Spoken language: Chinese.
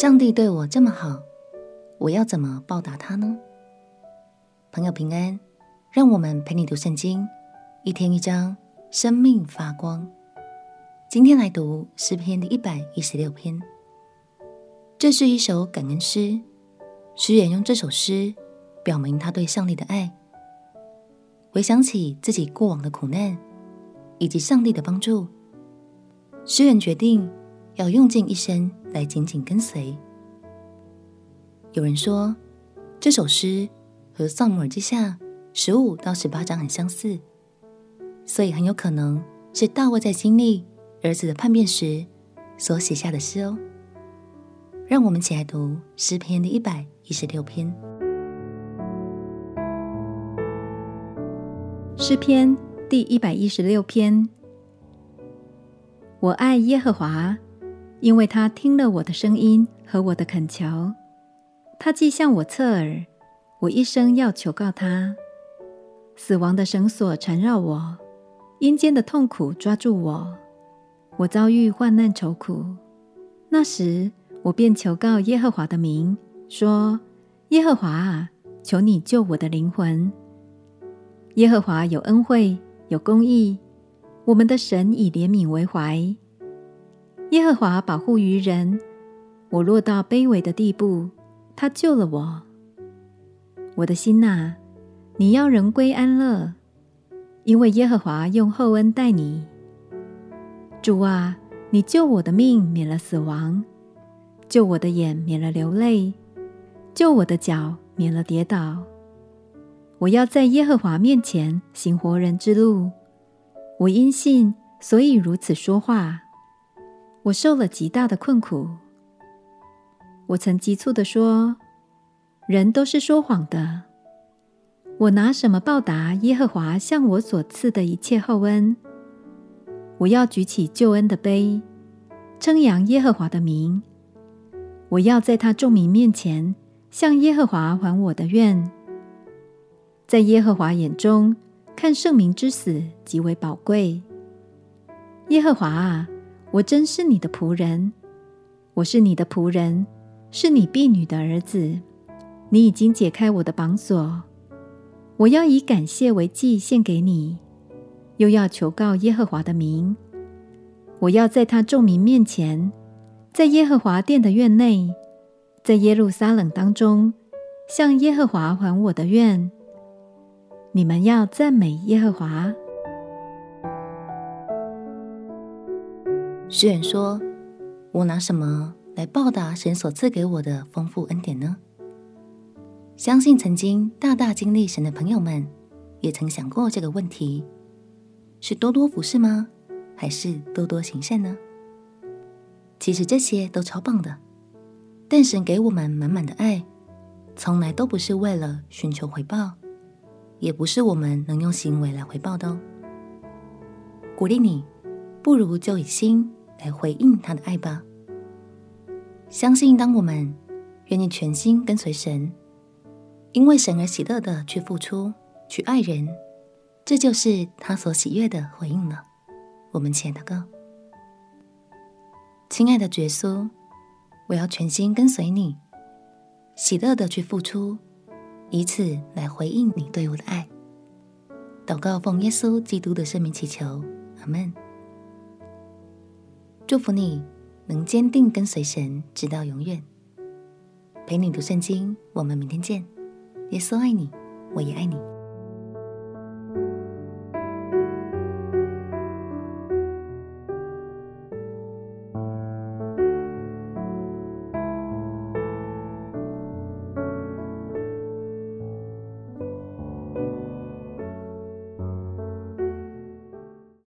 上帝对我这么好，我要怎么报答他呢？朋友平安，让我们陪你读圣经，一天一章，生命发光。今天来读诗篇第一百一十六篇，这是一首感恩诗，诗人用这首诗表明他对上帝的爱。回想起自己过往的苦难，以及上帝的帮助，诗人决定。要用尽一生来紧紧跟随。有人说，这首诗和《撒母耳记下》十五到十八章很相似，所以很有可能是大卫在经历儿子的叛变时所写下的诗哦。让我们一起来读诗篇的一百一十六篇。诗篇第一百一十六篇，我爱耶和华。因为他听了我的声音和我的恳求，他既向我侧耳，我一生要求告他。死亡的绳索缠绕我，阴间的痛苦抓住我，我遭遇患难愁苦。那时，我便求告耶和华的名，说：耶和华啊，求你救我的灵魂。耶和华有恩惠，有公义，我们的神以怜悯为怀。耶和华保护愚人，我落到卑微的地步，他救了我。我的心哪，你要人归安乐，因为耶和华用厚恩待你。主啊，你救我的命免了死亡，救我的眼免了流泪，救我的脚免了跌倒。我要在耶和华面前行活人之路，我因信，所以如此说话。我受了极大的困苦。我曾急促地说：“人都是说谎的。”我拿什么报答耶和华向我所赐的一切厚恩？我要举起救恩的杯，称扬耶和华的名。我要在他众民面前向耶和华还我的愿。在耶和华眼中，看圣民之死极为宝贵。耶和华啊！我真是你的仆人，我是你的仆人，是你婢女的儿子。你已经解开我的绑锁，我要以感谢为祭献给你，又要求告耶和华的名。我要在他众民面前，在耶和华殿的院内，在耶路撒冷当中，向耶和华还我的愿。你们要赞美耶和华。诗人说：“我拿什么来报答神所赐给我的丰富恩典呢？”相信曾经大大经历神的朋友们，也曾想过这个问题：是多多服侍吗？还是多多行善呢？其实这些都超棒的，但神给我们满满的爱，从来都不是为了寻求回报，也不是我们能用行为来回报的哦。鼓励你，不如就以心。来回应他的爱吧。相信当我们愿意全心跟随神，因为神而喜乐的去付出、去爱人，这就是他所喜悦的回应了。我们亲爱的歌，亲爱的耶稣，我要全心跟随你，喜乐的去付出，以此来回应你对我的爱。祷告奉耶稣基督的圣名祈求，阿门。祝福你能坚定跟随神，直到永远。陪你读圣经，我们明天见。耶稣爱你，我也爱你。